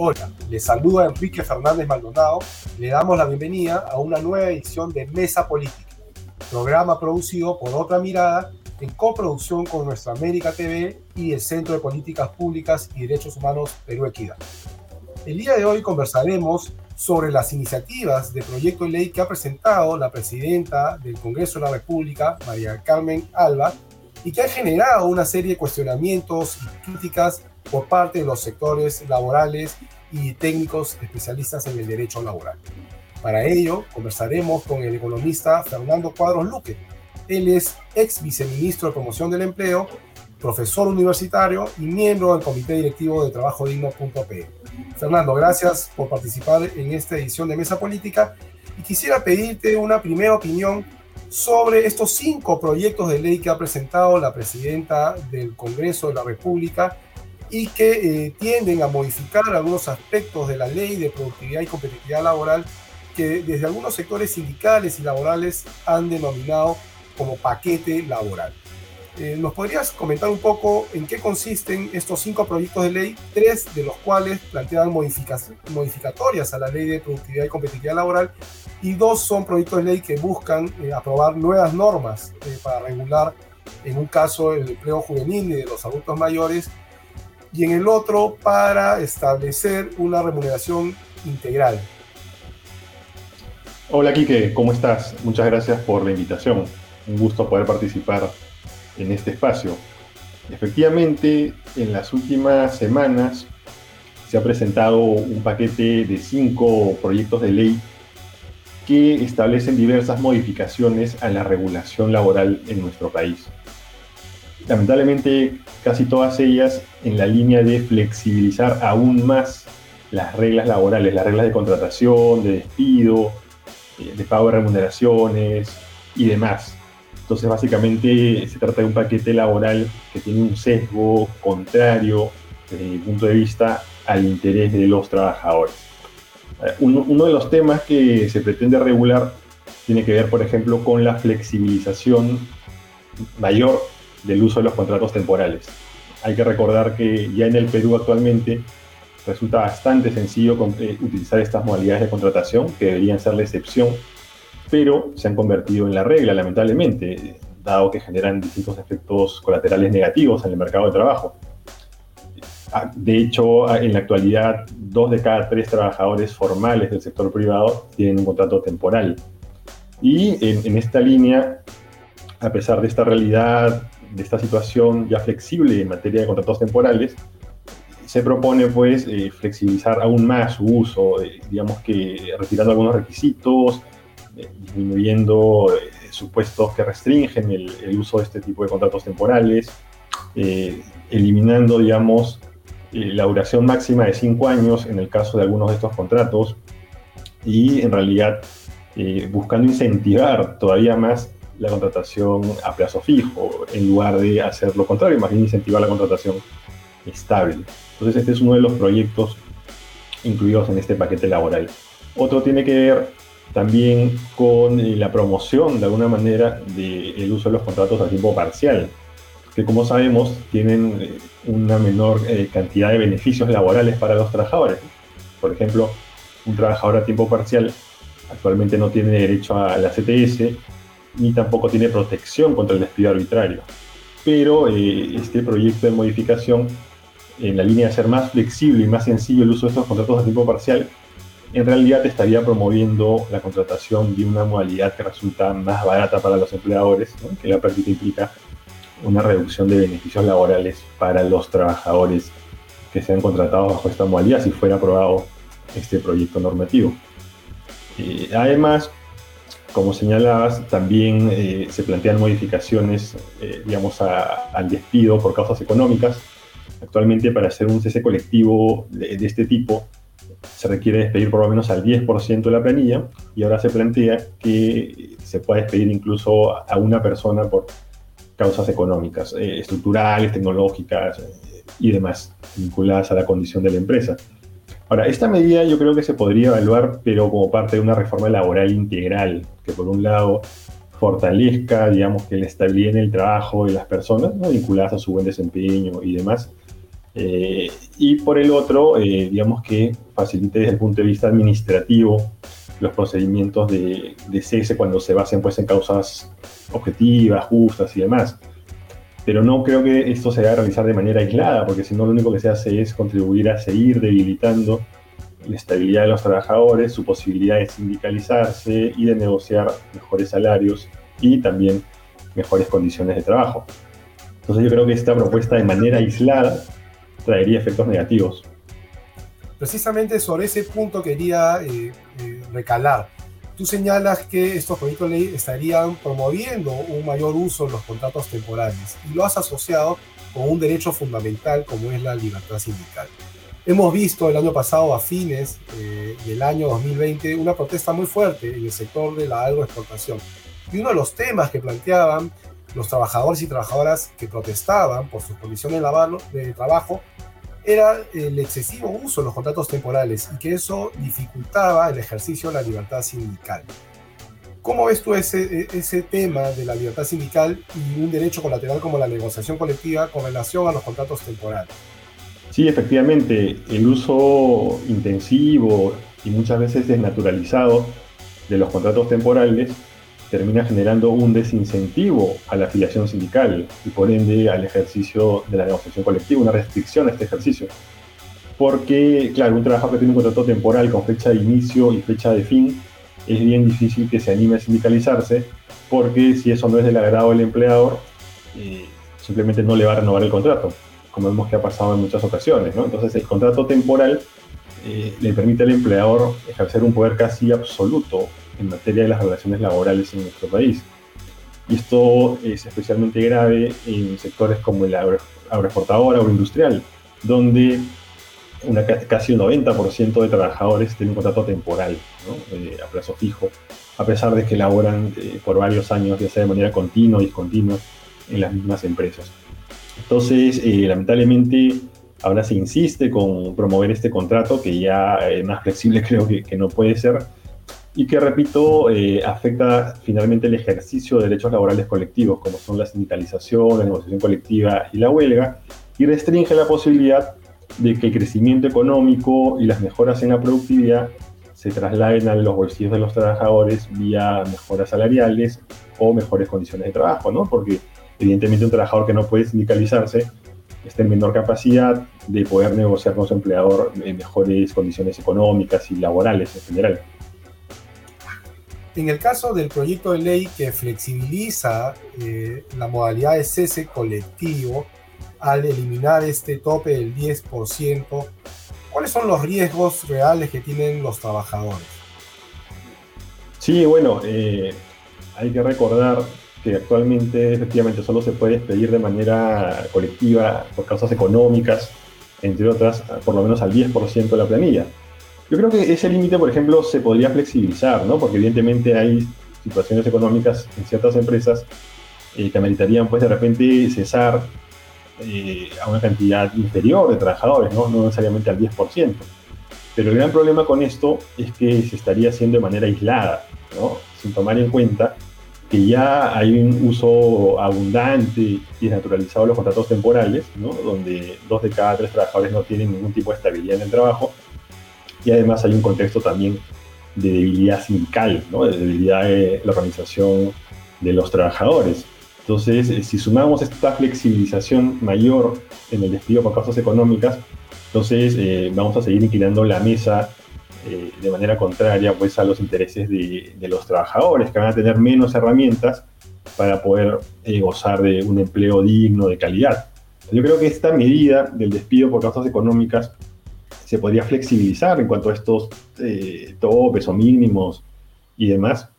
Hola, les saluda Enrique Fernández Maldonado. Le damos la bienvenida a una nueva edición de Mesa Política, programa producido por Otra Mirada en coproducción con Nuestra América TV y el Centro de Políticas Públicas y Derechos Humanos Perú Equidad. El día de hoy conversaremos sobre las iniciativas de proyecto de ley que ha presentado la presidenta del Congreso de la República, María Carmen Alba, y que ha generado una serie de cuestionamientos y críticas por parte de los sectores laborales y técnicos especialistas en el derecho laboral. Para ello, conversaremos con el economista Fernando Cuadros Luque. Él es ex viceministro de Promoción del Empleo, profesor universitario y miembro del Comité Directivo de Trabajo Digno.p. Fernando, gracias por participar en esta edición de Mesa Política y quisiera pedirte una primera opinión sobre estos cinco proyectos de ley que ha presentado la presidenta del Congreso de la República y que eh, tienden a modificar algunos aspectos de la ley de productividad y competitividad laboral que desde algunos sectores sindicales y laborales han denominado como paquete laboral. Eh, ¿Nos podrías comentar un poco en qué consisten estos cinco proyectos de ley, tres de los cuales plantean modificatorias a la ley de productividad y competitividad laboral y dos son proyectos de ley que buscan eh, aprobar nuevas normas para regular, en un caso, el empleo juvenil y de los adultos mayores y en el otro para establecer una remuneración integral. Hola Quique, ¿cómo estás? Muchas gracias por la invitación. Un gusto poder participar en este espacio. Efectivamente, en las últimas semanas se ha presentado un paquete de cinco proyectos de ley que establecen diversas modificaciones a la regulación laboral en nuestro país lamentablemente casi todas ellas en la línea de flexibilizar aún más las reglas laborales, las reglas de contratación, de despido, eh, de pago de remuneraciones y demás. Entonces básicamente se trata de un paquete laboral que tiene un sesgo contrario desde mi punto de vista al interés de los trabajadores. Eh, uno, de los temas que se pretende regular tiene que ver, por ejemplo, con la flexibilización mayor del uso de los contratos temporales. Hay que recordar que ya en el Perú actualmente resulta bastante sencillo eh, utilizar estas modalidades de contratación, que deberían ser la excepción, pero se han convertido en la regla, lamentablemente, dado que generan distintos efectos colaterales negativos en el mercado de trabajo. Ah, de hecho, en la actualidad, dos de cada tres trabajadores formales del sector privado tienen un contrato temporal. Y en, en esta línea, a pesar de esta realidad de esta situación ya flexible en materia de contratos temporales, se propone pues eh, flexibilizar aún más su uso, eh, digamos que retirando algunos requisitos, eh, disminuyendo supuestos que restringen el, el, uso de este tipo de contratos temporales, eliminando, digamos, la duración máxima de cinco años en el caso de algunos de estos contratos y en realidad buscando incentivar todavía más la contratación a plazo fijo, en lugar de hacer lo contrario, más bien incentivar la contratación estable. Entonces este es uno de los proyectos incluidos en este paquete laboral. Otro tiene que ver también con eh, la promoción de alguna manera del uso de los contratos a tiempo parcial, que como sabemos tienen eh, una menor eh, cantidad de beneficios laborales para los trabajadores. Por ejemplo, un trabajador a tiempo parcial actualmente no tiene derecho a la CTS ni tampoco tiene protección contra el despido arbitrario. Pero eh, este proyecto de modificación, en la línea de ser más flexible y más sencillo el uso de estos contratos a tiempo parcial, en realidad estaría promoviendo la contratación de una modalidad que resulta más barata para los empleadores, que la práctica implica una reducción de beneficios laborales para los trabajadores que sean contratados bajo esta modalidad si fuera aprobado este proyecto normativo. Eh, además, como señalabas, también eh, se plantean modificaciones, eh, digamos, al despido por causas económicas. Actualmente, para hacer un cese colectivo de, este tipo, se requiere despedir por lo menos al 10% de la planilla y ahora se plantea que se puede despedir incluso a una persona por causas económicas, eh, estructurales, tecnológicas y demás, vinculadas a la condición de la empresa. Ahora, esta medida yo creo que se podría evaluar, pero como parte de una reforma laboral integral, que por un lado fortalezca, digamos, que la estabilidad en el trabajo de las personas, vinculadas a su buen desempeño y demás, Eh, y por el otro, eh, digamos que facilite desde el punto de vista administrativo los procedimientos de, de cese cuando se basen pues, en causas objetivas, justas y demás. Pero no creo que esto se deba realizar de manera aislada, porque si no lo único que se hace es contribuir a seguir debilitando la estabilidad de los trabajadores, su posibilidad de sindicalizarse y de negociar mejores salarios y también mejores condiciones de trabajo. Entonces yo creo que esta propuesta de manera aislada traería efectos negativos. Precisamente sobre ese punto quería eh, eh, recalar. Tú señalas que estos proyectos de ley estarían promoviendo un mayor uso de los contratos temporales y lo has asociado con un derecho fundamental como es la libertad sindical. Hemos visto el año pasado, a fines eh, del año 2020, una protesta muy fuerte en el sector de la agroexportación. Y uno de los temas que planteaban los trabajadores y trabajadoras que protestaban por sus condiciones de trabajo era el excesivo uso de los contratos temporales y que eso dificultaba el ejercicio de la libertad sindical. ¿Cómo ves tú ese, ese tema de la libertad sindical y un derecho colateral como la negociación colectiva con relación a los contratos temporales? Sí, efectivamente, el uso intensivo y muchas veces desnaturalizado de los contratos temporales termina generando un desincentivo a la afiliación sindical y por ende al ejercicio de la negociación colectiva, una restricción a este ejercicio. Porque, claro, un trabajador que tiene un contrato temporal con fecha de inicio y fecha de fin, es bien difícil que se anime a sindicalizarse, porque si eso no es del agrado del empleador, eh, simplemente no le va a renovar el contrato, como vemos que ha pasado en muchas ocasiones. Entonces, el contrato temporal eh, le permite al empleador ejercer un poder casi absoluto en materia de las relaciones laborales en nuestro país. Y esto es especialmente grave en sectores como el agroexportador, agroindustrial, donde una, casi un 90% de trabajadores tienen un contrato temporal, eh, a plazo fijo, a pesar de que laboran eh, por varios años, ya sea de manera continua o discontinua, en las mismas empresas. Entonces, eh, lamentablemente, ahora se insiste con promover este contrato, que ya más flexible creo que, que no puede ser, y que, repito, eh, afecta finalmente el ejercicio de derechos laborales colectivos, como son la sindicalización, la negociación colectiva y la huelga, y restringe la posibilidad de que el crecimiento económico y las mejoras en la productividad se trasladen a los bolsillos de los trabajadores vía mejoras salariales o mejores condiciones de trabajo, ¿no? Porque evidentemente un trabajador que no puede sindicalizarse está en menor capacidad de poder negociar con su empleador en mejores condiciones económicas y laborales en general. En el caso del proyecto de ley que flexibiliza eh, la modalidad de cese colectivo al eliminar este tope del 10%, ¿cuáles son los riesgos reales que tienen los trabajadores? Sí, bueno, eh, hay que recordar que actualmente efectivamente solo se puede despedir de manera colectiva por causas económicas, entre otras, por lo menos al 10% de la planilla. Yo creo que ese límite, por ejemplo, se podría flexibilizar, ¿no? Porque evidentemente hay situaciones económicas en ciertas empresas eh, que ameritarían, pues, de repente cesar eh, a una cantidad inferior de trabajadores, ¿no? No necesariamente al 10%. Pero el gran problema con esto es que se estaría haciendo de manera aislada, ¿no? Sin tomar en cuenta que ya hay un uso abundante y desnaturalizado de los contratos temporales, ¿no? donde dos de cada tres trabajadores no tienen ningún tipo de estabilidad en el trabajo, y además hay un contexto también de debilidad sindical, ¿no? de debilidad de la organización de los trabajadores. Entonces, eh, si sumamos esta flexibilización mayor en el despido por causas económicas, entonces eh, vamos a seguir inclinando la mesa eh, de manera contraria pues, a los intereses de, de, los trabajadores, que van a tener menos herramientas para poder gozar de un empleo digno, de calidad. Yo creo que esta medida del despido por causas económicas se podría flexibilizar en cuanto a estos eh, topes o mínimos y demás,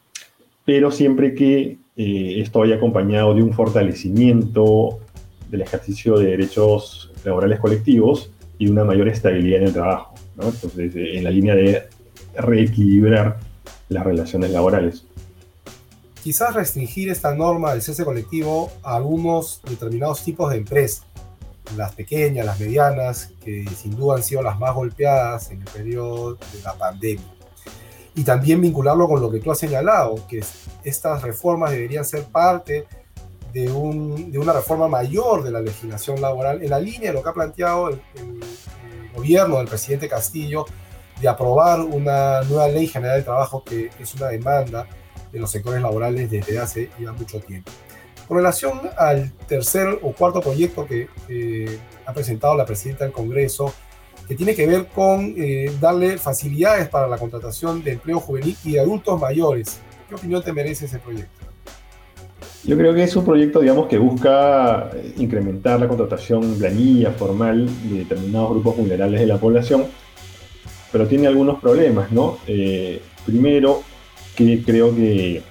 pero siempre que eh, esto vaya acompañado de un fortalecimiento del ejercicio de derechos laborales colectivos y una mayor estabilidad en el trabajo. Entonces, eh, en la línea de reequilibrar las relaciones laborales. Quizás restringir esta norma del cese colectivo a algunos determinados tipos de empresas las pequeñas, las medianas, que sin duda han sido las más golpeadas en el periodo de la pandemia. Y también vincularlo con lo que tú has señalado, que estas reformas deberían ser parte de, una reforma mayor de la legislación laboral en la línea de lo que ha planteado el, gobierno del presidente Castillo de aprobar una nueva ley general de trabajo que es una demanda de los sectores laborales desde hace ya mucho tiempo. Con relación al tercer o cuarto proyecto que ha presentado la presidenta del Congreso, que tiene que ver con eh, darle facilidades para la contratación de empleo juvenil y de adultos mayores. ¿Qué opinión te merece ese proyecto? Yo creo que es un proyecto, digamos, que busca eh, incrementar la contratación planilla, formal de determinados grupos vulnerables de la población, pero tiene algunos problemas, ¿no? Eh, primero, que creo que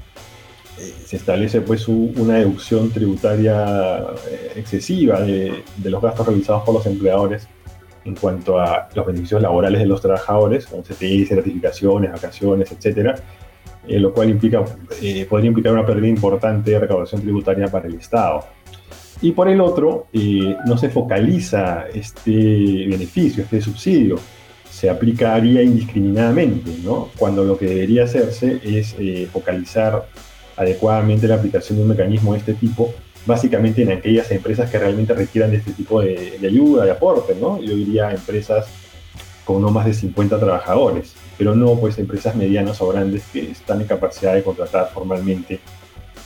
eh, se establece pues una deducción tributaria excesiva de, los gastos realizados por los empleadores en cuanto a los beneficios laborales de los trabajadores, como CTI, certificaciones, vacaciones, etcétera, eh, lo cual implica, eh, podría implicar una pérdida importante de recaudación tributaria para el Estado. Y por el otro, eh, no se focaliza este beneficio, este subsidio, se aplicaría indiscriminadamente, ¿no? cuando lo que debería hacerse es focalizar adecuadamente la aplicación de un mecanismo de este tipo, básicamente en aquellas empresas que realmente requieran de este tipo de, ayuda, de aporte, ¿no? Yo diría empresas con no más de 50 trabajadores, pero no pues empresas medianas o grandes que están en capacidad de contratar formalmente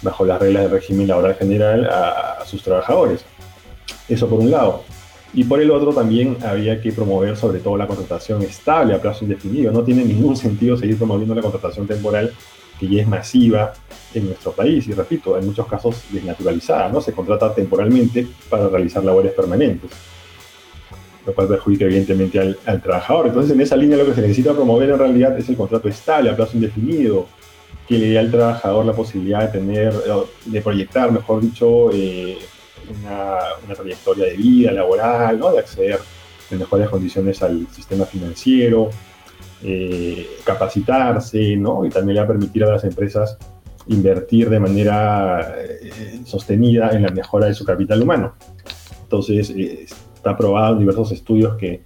bajo las reglas del régimen laboral general a, sus trabajadores. Eso por un lado. Y por el otro también había que promover sobre todo la contratación estable a plazo indefinido. No tiene ningún sentido seguir promoviendo la contratación temporal que ya es masiva en nuestro país y repito, en muchos casos desnaturalizada, ¿no? Se contrata temporalmente para realizar labores permanentes lo cual perjudica evidentemente al, trabajador. Entonces, en esa línea lo que se necesita promover en realidad es el contrato estable a plazo indefinido, que le dé al trabajador la posibilidad de tener, de proyectar, mejor dicho, eh, una, trayectoria de vida laboral, ¿no? de acceder en mejores condiciones al sistema financiero, eh, capacitarse, ¿no? y también le va a permitir a las empresas invertir de manera eh, sostenida en la mejora de su capital humano. Entonces, está probado en diversos estudios que,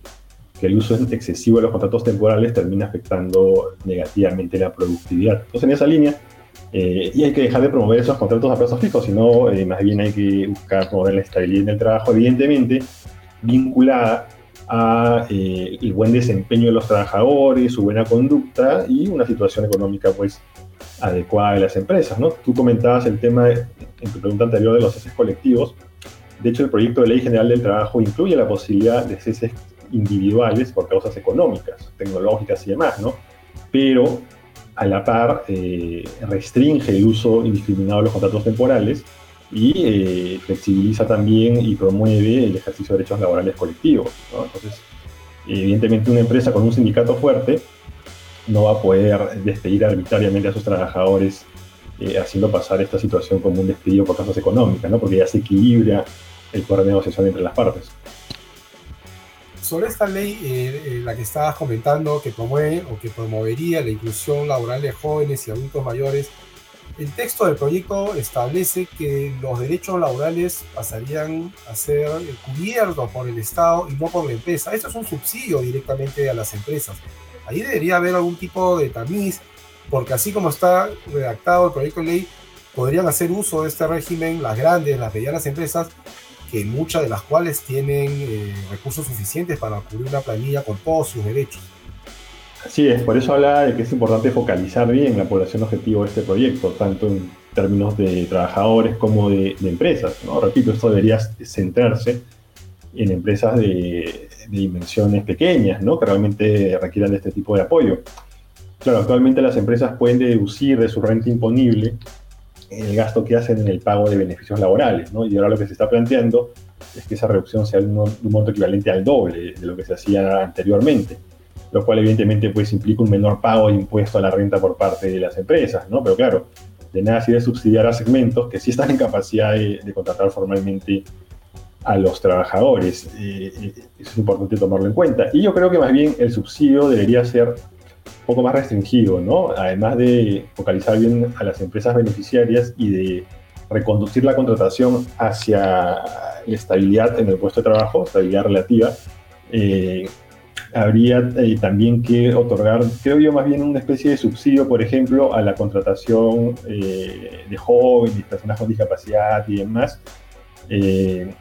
que, el uso excesivo de los contratos temporales termina afectando negativamente la productividad. Entonces, en esa línea, eh, y hay que dejar de promover esos contratos a plazos fijos, sino eh, más bien hay que buscar promover la estabilidad en el trabajo, evidentemente vinculada a eh, el buen desempeño de los trabajadores, su buena conducta y una situación económica pues adecuada de las empresas. ¿no? Tú comentabas el tema en tu pregunta anterior de los ceses colectivos. De hecho, el proyecto de ley general del trabajo incluye la posibilidad de ceses individuales por causas económicas, tecnológicas y demás, ¿no? Pero a la par eh, restringe el uso indiscriminado de los contratos temporales y eh, flexibiliza también y promueve el ejercicio de derechos laborales colectivos. Entonces, evidentemente una empresa con un sindicato fuerte no va a poder despedir arbitrariamente a sus trabajadores eh, haciendo pasar esta situación como un despido por causas económicas, ¿no? porque ya se equilibra el poder de negociación entre las partes. Sobre esta ley, eh, eh, la que estabas comentando, que promueve o que promovería la inclusión laboral de jóvenes y adultos mayores, el texto del proyecto establece que los derechos laborales pasarían a ser cubiertos por el Estado y no por la empresa. Esto es un subsidio directamente a las empresas. Ahí debería haber algún tipo de tamiz, porque así como está redactado el proyecto de ley, podrían hacer uso de este régimen las grandes, las medianas empresas que muchas de las cuales tienen eh, recursos suficientes para cubrir una planilla con todos sus derechos. Así es, por eso habla de que es importante focalizar bien la población objetivo de este proyecto, tanto en términos de trabajadores como de, empresas. ¿no? Repito, esto debería centrarse en empresas de, dimensiones pequeñas, ¿no? que realmente requieran de este tipo de apoyo. Claro, actualmente las empresas pueden deducir de su renta imponible el gasto que hacen en el pago de beneficios laborales, ¿no? Y ahora lo que se está planteando es que esa reducción sea un, un monto equivalente al doble de lo que se hacía anteriormente, lo cual evidentemente pues implica un menor pago de impuesto a la renta por parte de las empresas, ¿no? Pero claro, de nada sirve subsidiar a segmentos que sí están en capacidad de, contratar formalmente a los trabajadores. Eh, eh, es importante tomarlo en cuenta. Y yo creo que más bien el subsidio debería ser poco más restringido, ¿no? Además de focalizar bien a las empresas beneficiarias y de reconducir la contratación hacia la estabilidad en el puesto de trabajo, estabilidad relativa, eh, habría eh, también que otorgar, creo yo, más bien una especie de subsidio, por ejemplo, a la contratación eh, de jóvenes, personas con discapacidad y demás, eh,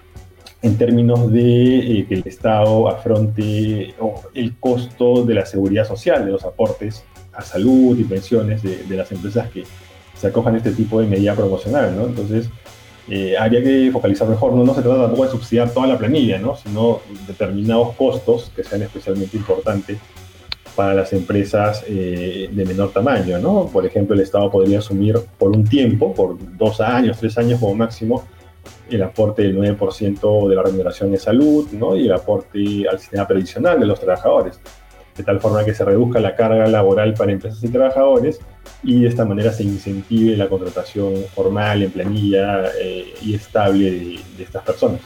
en términos de que el Estado afronte el costo de la seguridad social, de los aportes a salud y pensiones de, de las empresas que se acojan a este tipo de medida promocional, ¿no? Entonces, eh, habría que focalizar mejor. No, no se trata tampoco de subsidiar toda la planilla, ¿no? sino determinados costos que sean especialmente importantes para las empresas eh, de menor tamaño. ¿no? Por ejemplo, el Estado podría asumir por un tiempo, por dos años, tres años como máximo, el aporte del 9% de la remuneración de salud ¿no? y el aporte al sistema previsional de los trabajadores, de tal forma que se reduzca la carga laboral para empresas y trabajadores y de esta manera se incentive la contratación formal en planilla eh, y estable de, estas personas.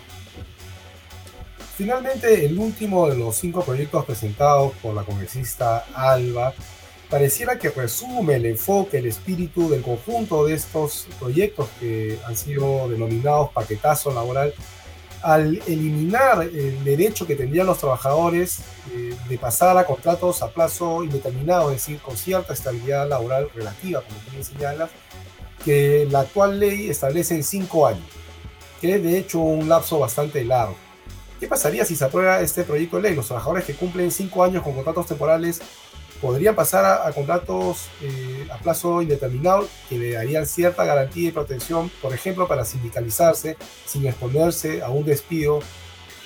Finalmente, el último de los cinco proyectos presentados por la congresista Alba pareciera que resume el enfoque, el espíritu del conjunto de estos proyectos que han sido denominados paquetazo laboral al eliminar el derecho que tendrían los trabajadores eh, de pasar a contratos a plazo indeterminado, es decir, con cierta estabilidad laboral relativa, como tú me señalas, que la actual ley establece en cinco años, que es de hecho un lapso bastante largo. ¿Qué pasaría si se aprueba este proyecto de ley? Los trabajadores que cumplen cinco años con contratos temporales podrían pasar a, contratos eh, a plazo indeterminado que le darían cierta garantía y protección, por ejemplo, para sindicalizarse sin exponerse a un despido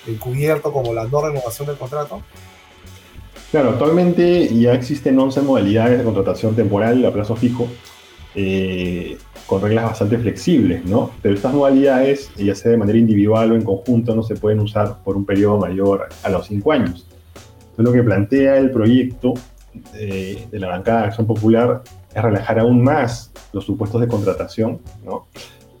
encubierto como la no renovación del contrato? Claro, actualmente ya existen 11 modalidades de contratación temporal a plazo fijo, eh, con reglas bastante flexibles, ¿no? Pero estas modalidades, ya sea de manera individual o en conjunto, no se pueden usar por un periodo mayor a los 5 años. Entonces, lo que plantea el proyecto de, la bancada de Acción Popular es relajar aún más los supuestos de contratación ¿no?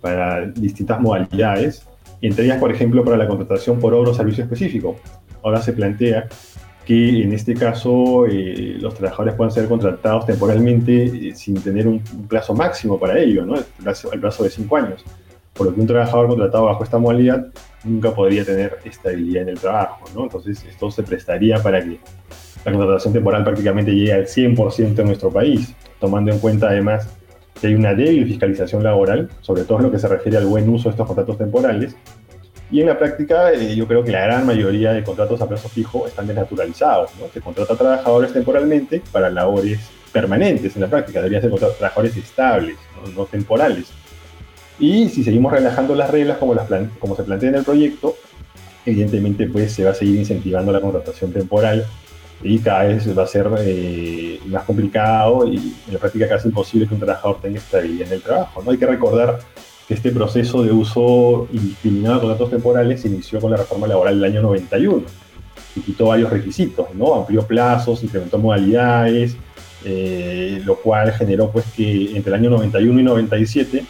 para distintas modalidades, entre ellas, por ejemplo, para la contratación por obra o servicio específico. Ahora se plantea que en este caso eh, los trabajadores puedan ser contratados temporalmente eh, sin tener un, plazo máximo para ello, ¿no? el, plazo, de cinco años. Por lo que un trabajador contratado bajo esta modalidad nunca podría tener estabilidad en el trabajo. ¿no? Entonces esto se prestaría para que la contratación temporal prácticamente llega al 100% en nuestro país, tomando en cuenta además que hay una débil fiscalización laboral, sobre todo en lo que se refiere al buen uso de estos contratos temporales. Y en la práctica, eh, yo creo que la gran mayoría de contratos a plazo fijo están desnaturalizados. ¿no? Se contrata a trabajadores temporalmente para labores permanentes en la práctica, deberían ser trabajadores estables, no, temporales. Y si seguimos relajando las reglas como, las como se plantea en el proyecto, evidentemente pues se va a seguir incentivando la contratación temporal y cada vez va a ser eh, más complicado y en la práctica casi imposible que un trabajador tenga estabilidad en el trabajo. ¿no? Hay que recordar que este proceso de uso indiscriminado de contratos temporales se inició con la reforma laboral del año 91 y quitó varios requisitos, ¿no? amplió plazos, incrementó modalidades, eh, lo cual generó pues que entre el año 91 y 97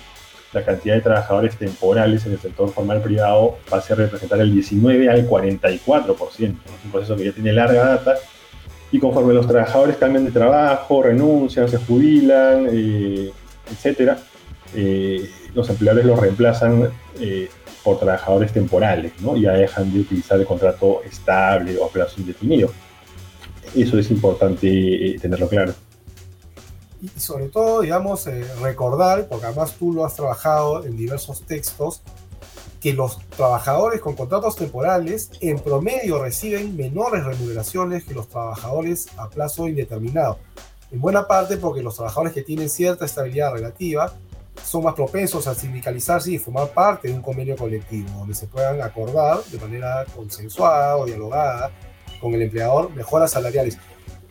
la cantidad de trabajadores temporales en el sector formal privado pase a representar el 19 al 44%. Es un proceso que ya tiene larga data y conforme los trabajadores cambian de trabajo, renuncian, se jubilan, eh, etcétera, eh, los empleadores los reemplazan eh, por trabajadores temporales, ¿no? Ya dejan de utilizar el contrato estable o a plazo indefinido. Eso es importante tenerlo claro. Y sobre todo, digamos, recordar, porque además tú lo has trabajado en diversos textos, que los trabajadores con contratos temporales en promedio reciben menores remuneraciones que los trabajadores a plazo indeterminado. En buena parte porque los trabajadores que tienen cierta estabilidad relativa son más propensos a sindicalizarse y formar parte de un convenio colectivo, donde se puedan acordar de manera consensuada o dialogada con el empleador mejoras salariales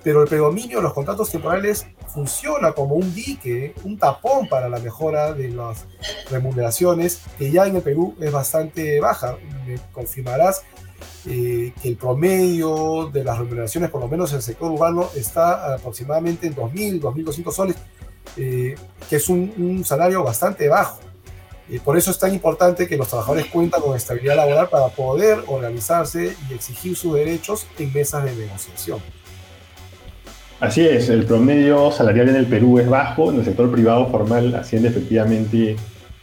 pero el predominio de los contratos temporales funciona como un dique, un tapón para la mejora de las remuneraciones, que ya en el Perú es bastante baja. Me confirmarás eh, que el promedio de las remuneraciones, por lo menos en el sector urbano, está aproximadamente en 2.000, 2.200 soles, eh, que es un, salario bastante bajo. Eh, por eso es tan importante que los trabajadores cuentan con estabilidad laboral para poder organizarse y exigir sus derechos en mesas de negociación. Así es, el promedio salarial en el Perú es bajo, en el sector privado formal asciende efectivamente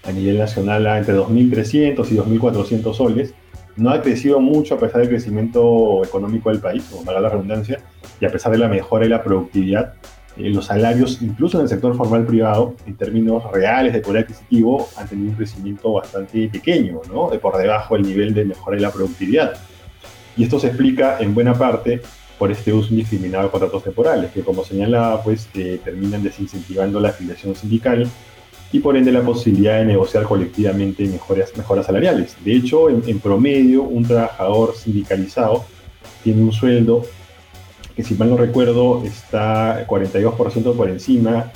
a nivel nacional a entre 2.300 y 2.400 soles, no ha crecido mucho a pesar del crecimiento económico del país, como para la redundancia, y a pesar de la mejora de la productividad, eh, los salarios, incluso en el sector formal privado, en términos reales de poder adquisitivo, han tenido un crecimiento bastante pequeño, ¿no? de por debajo del nivel de mejora de la productividad. Y esto se explica en buena parte por este uso indiscriminado de contratos temporales, que como señalaba, pues eh, terminan desincentivando la afiliación sindical y por ende la posibilidad de negociar colectivamente mejoras, mejoras salariales. De hecho, en, promedio, un trabajador sindicalizado tiene un sueldo que, si mal no recuerdo, está 42% por encima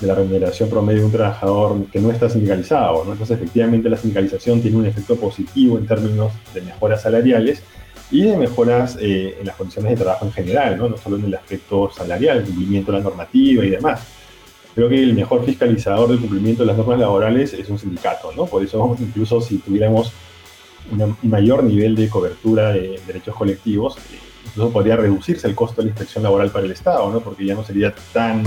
de la remuneración promedio de un trabajador que no está sindicalizado. ¿no? Entonces, efectivamente, la sindicalización tiene un efecto positivo en términos de mejoras salariales y de mejoras eh, en las condiciones de trabajo en general, ¿no? no solo en el aspecto salarial, el cumplimiento de la normativa y demás creo que el mejor fiscalizador del cumplimiento de las normas laborales es un sindicato, ¿no? Por eso, incluso si tuviéramos un mayor nivel de cobertura de derechos colectivos, incluso podría reducirse el costo de la inspección laboral para el Estado, ¿no? Porque ya no sería tan,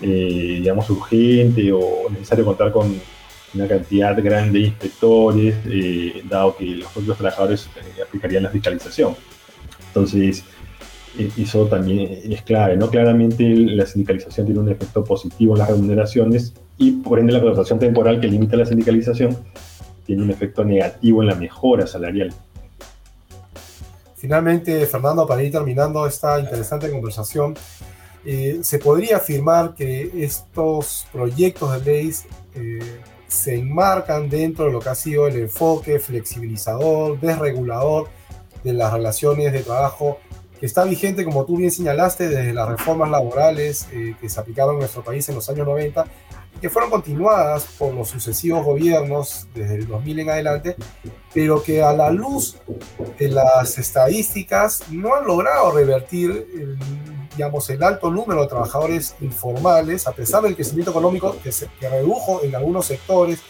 eh, digamos, urgente o necesario contar con una cantidad grande de inspectores, eh, dado que los propios trabajadores aplicarían la fiscalización. Entonces, e, eso también es clave, ¿no? Claramente la sindicalización tiene un efecto positivo en las remuneraciones y por ende la contratación temporal que limita la sindicalización tiene un efecto negativo en la mejora salarial. Finalmente, Fernando, para ir terminando esta interesante conversación, eh, se podría afirmar que estos proyectos de ley eh, se enmarcan dentro de lo que ha sido el enfoque flexibilizador, desregulador de las relaciones de trabajo que está vigente, como tú bien señalaste, desde las reformas laborales eh, que se aplicaron en nuestro país en los años 90 y que fueron continuadas por los sucesivos gobiernos desde el 2000 en adelante, pero que a la luz de las estadísticas no han logrado revertir el, digamos, el alto número de trabajadores informales, a pesar del crecimiento económico que, se, que redujo en algunos sectores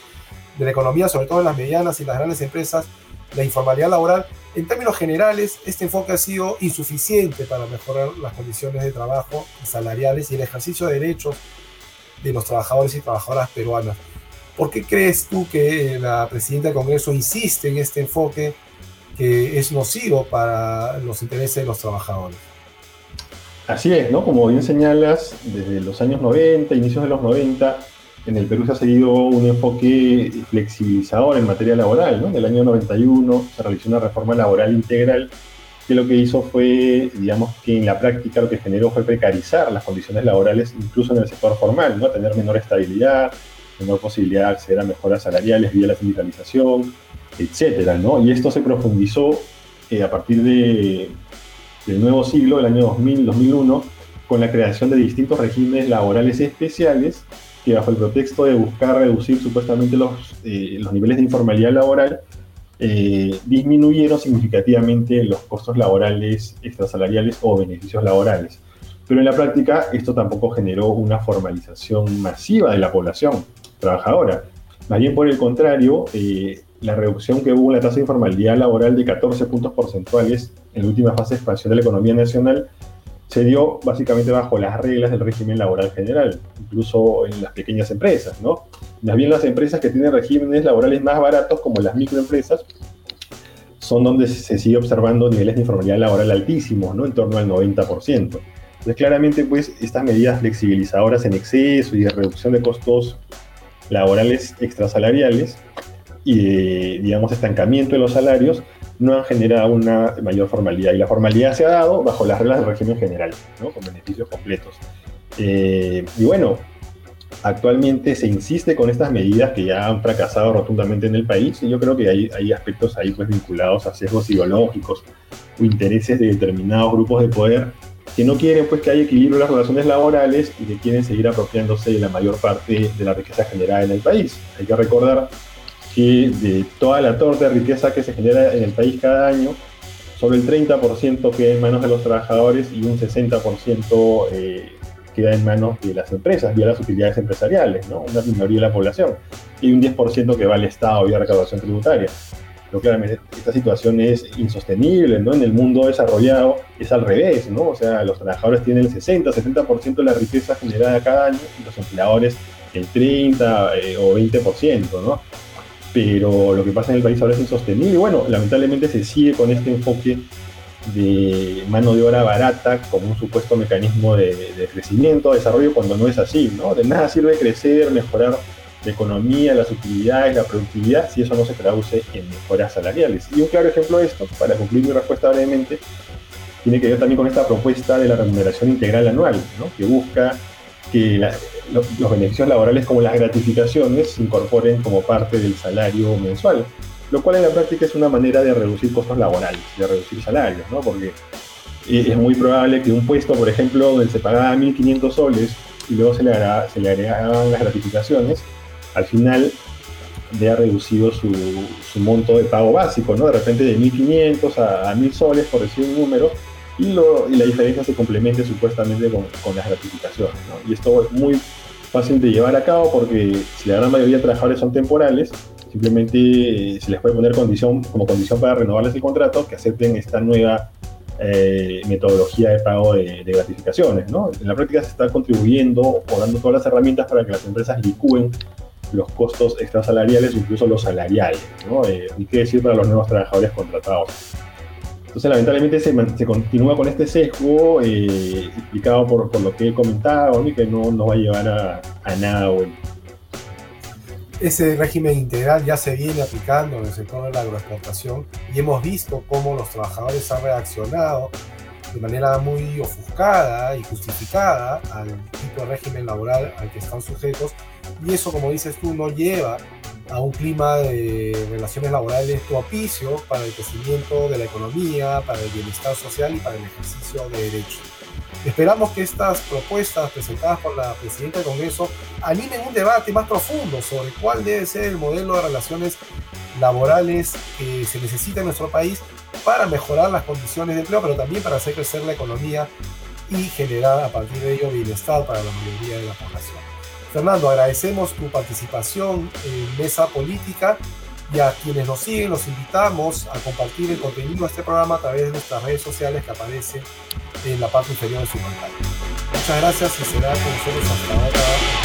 de la economía, sobre todo en las medianas y las grandes empresas, la informalidad laboral, en términos generales, este enfoque ha sido insuficiente para mejorar las condiciones de trabajo salariales y el ejercicio de derechos de los trabajadores y trabajadoras peruanas. ¿Por qué crees tú que la presidenta del Congreso insiste en este enfoque que es nocivo para los intereses de los trabajadores? Así es, ¿no? Como bien señalas, desde los años 90, inicios de los 90, en el Perú se ha seguido un enfoque flexibilizador en materia laboral. ¿no? En el año 91 se realizó una reforma laboral integral que lo que hizo fue, digamos, que en la práctica lo que generó fue precarizar las condiciones laborales, incluso en el sector formal, ¿no? tener menor estabilidad, menor posibilidad de acceder a mejoras salariales vía la sindicalización, etcétera, ¿no? Y esto se profundizó eh, a partir de, del nuevo siglo, el año 2000-2001, con la creación de distintos regímenes laborales especiales que bajo el pretexto de buscar reducir supuestamente los, eh, los niveles de informalidad laboral, eh, disminuyeron significativamente los costos laborales extrasalariales o beneficios laborales. Pero en la práctica esto tampoco generó una formalización masiva de la población trabajadora. Más bien por el contrario, eh, la reducción que hubo en la tasa de informalidad laboral de 14 puntos porcentuales en la última fase de expansión de la economía nacional se dio básicamente bajo las reglas del régimen laboral general, incluso en las pequeñas empresas, ¿no? Más bien las empresas que tienen regímenes laborales más baratos, como las microempresas, son donde se sigue observando niveles de informalidad laboral altísimos, ¿no? En torno al 90%. Entonces, claramente, pues, estas medidas flexibilizadoras en exceso y de reducción de costos laborales extrasalariales y, digamos, estancamiento de los salarios no han generado una mayor formalidad. Y la formalidad se ha dado bajo las reglas del régimen general, ¿no? con beneficios completos. Eh, y bueno, actualmente se insiste con estas medidas que ya han fracasado rotundamente en el país y yo creo que hay, hay aspectos ahí pues vinculados a sesgos ideológicos o intereses de determinados grupos de poder que no quieren pues que haya equilibrio en las relaciones laborales y que quieren seguir apropiándose de la mayor parte de la riqueza generada en el país. Hay que recordar que de toda la torta de riqueza que se genera en el país cada año, solo el 30% queda en manos de los trabajadores y un 60% eh, queda en manos de las empresas, vía las utilidades empresariales, ¿no? una minoría de la población, y un 10% que va al Estado vía recaudación tributaria. Pero claramente esta situación es insostenible, ¿no? En el mundo desarrollado es al revés, ¿no? O sea, los trabajadores tienen el 60, 70% de la riqueza generada cada año y los empleadores el 30 eh, o 20%, ¿no? Pero lo que pasa en el país ahora es insostenible. Y bueno, lamentablemente se sigue con este enfoque de mano de obra barata como un supuesto mecanismo de, crecimiento, desarrollo, cuando no es así, ¿no? De nada sirve crecer, mejorar la economía, las utilidades, la productividad, si eso no se traduce en mejoras salariales. Y un claro ejemplo de esto, para concluir mi respuesta brevemente, tiene que ver también con esta propuesta de la remuneración integral anual, ¿no? que busca que los beneficios laborales como las gratificaciones se incorporen como parte del salario mensual lo cual en la práctica es una manera de reducir costos laborales, de reducir salarios, ¿no? Porque es muy probable que un puesto, por ejemplo, donde se pagaba 1.500 soles y luego se le, le agregaban las gratificaciones, al final vea reducido su, su, monto de pago básico, ¿no? De repente de 1.500 a, a 1.000 soles, por decir un número, y, lo, y la diferencia se complemente supuestamente con, las gratificaciones. Y esto es muy fácil de llevar a cabo porque si la gran mayoría de trabajadores son temporales, Simplemente eh, se les puede poner condición, como condición para renovarles el contrato que acepten esta nueva eh, metodología de pago de, gratificaciones. En la práctica se está contribuyendo o dando todas las herramientas para que las empresas licúen los costos extrasalariales incluso los salariales. ¿no? Eh, y qué decir para los nuevos trabajadores contratados. Entonces, lamentablemente se, se continúa con este sesgo explicado por, por, lo que he comentado y que no, no va a llevar a, a nada bueno. Ese régimen integral ya se viene aplicando en el sector de la agroexportación y hemos visto cómo los trabajadores han reaccionado de manera muy ofuscada y justificada al tipo de régimen laboral al que están sujetos. Y eso, como dices tú, no lleva a un clima de relaciones laborales propicio para el crecimiento de la economía, para el bienestar social y para el ejercicio de derechos. Esperamos que estas propuestas presentadas por la presidenta del Congreso animen un debate más profundo sobre cuál debe ser el modelo de relaciones laborales que se necesita en nuestro país para mejorar las condiciones de empleo, pero también para hacer crecer la economía y generar a partir de ello bienestar para la mayoría de la población. Fernando, agradecemos tu participación en Mesa Política y a quienes nos siguen los invitamos a compartir el contenido de este programa a través de nuestras redes sociales que aparecen en la parte inferior de su pantalla. Muchas gracias y será con nosotros hasta ahora.